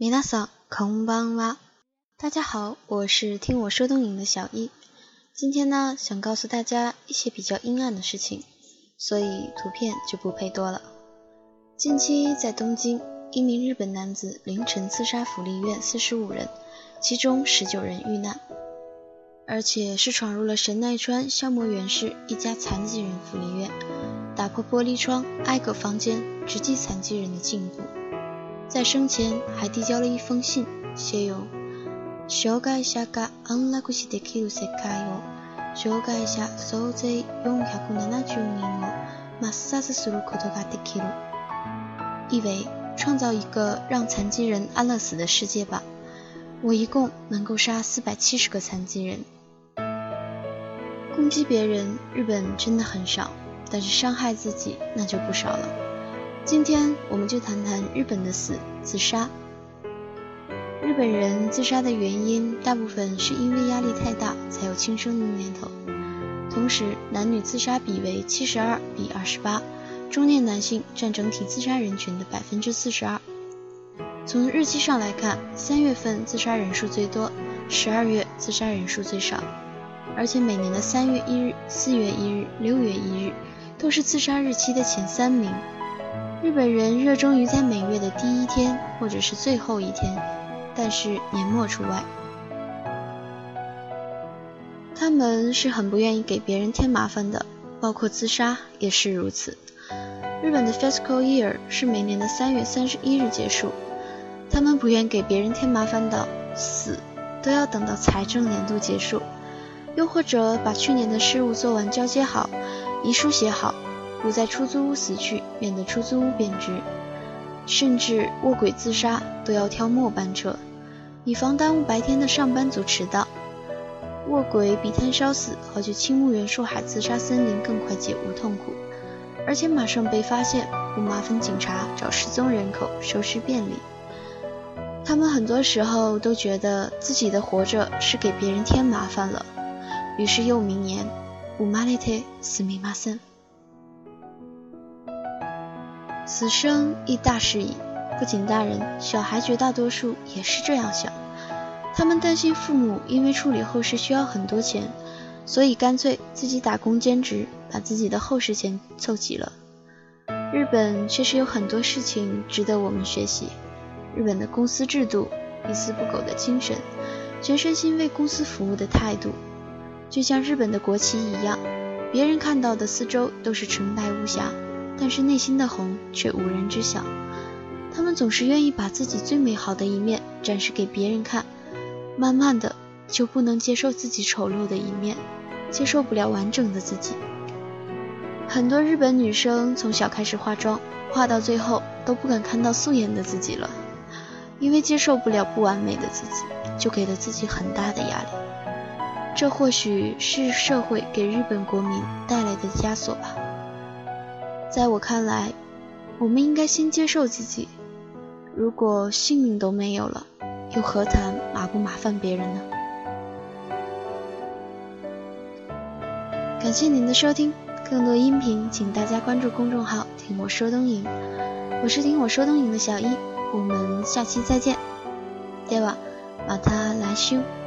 皆さん、空邦哇，大家好，我是听我说东影的小一。今天呢，想告诉大家一些比较阴暗的事情，所以图片就不配多了。近期在东京，一名日本男子凌晨刺杀福利院四十五人，其中十九人遇难，而且是闯入了神奈川消磨原市一家残疾人福利院，打破玻璃窗，挨个房间直击残疾人的颈部。在生前还递交了一封信，写有“障害者が安楽死できる世界を、障害者総勢470人を抹殺することができる”，意为创造一个让残疾人安乐死的世界吧。我一共能够杀四百七十个残疾人。攻击别人，日本真的很少，但是伤害自己那就不少了。 今天我们就谈谈日本的死自杀。日本人自杀的原因大部分是因为压力太大才有轻生的念头。同时，男女自杀比为七十二比二十八，中年男性占整体自杀人群的百分之四十二。从日期上来看，三月份自杀人数最多，十二月自杀人数最少。而且每年的三月一日、四月一日、六月一日都是自杀日期的前三名。日本人热衷于在每月的第一天或者是最后一天，但是年末除外。他们是很不愿意给别人添麻烦的，包括自杀也是如此。日本的 fiscal year 是每年的三月三十一日结束，他们不愿给别人添麻烦的死都要等到财政年度结束，又或者把去年的事务做完交接好，遗书写好。不在出租屋死去，免得出租屋贬值。甚至卧轨自杀都要挑末班车，以防耽误白天的上班族迟到。卧轨比炭烧死和去青木原树海自杀森林更快解无痛苦，而且马上被发现，不麻烦警察找失踪人口收尸便利。他们很多时候都觉得自己的活着是给别人添麻烦了，于是又名言：乌马列特斯密马森。此生亦大事矣。不仅大人，小孩绝大多数也是这样想。他们担心父母因为处理后事需要很多钱，所以干脆自己打工兼职，把自己的后事钱凑齐了。日本确实有很多事情值得我们学习。日本的公司制度、一丝不苟的精神、全身心为公司服务的态度，就像日本的国旗一样，别人看到的四周都是纯白无瑕。但是内心的红却无人知晓。他们总是愿意把自己最美好的一面展示给别人看，慢慢的就不能接受自己丑陋的一面，接受不了完整的自己。很多日本女生从小开始化妆，化到最后都不敢看到素颜的自己了，因为接受不了不完美的自己，就给了自己很大的压力。这或许是社会给日本国民带来的枷锁吧。在我看来，我们应该先接受自己。如果性命都没有了，又何谈麻不麻烦别人呢？感谢您的收听，更多音频请大家关注公众号“听我说东影”。我是听我说东影的小一，我们下期再见。ではまた来週。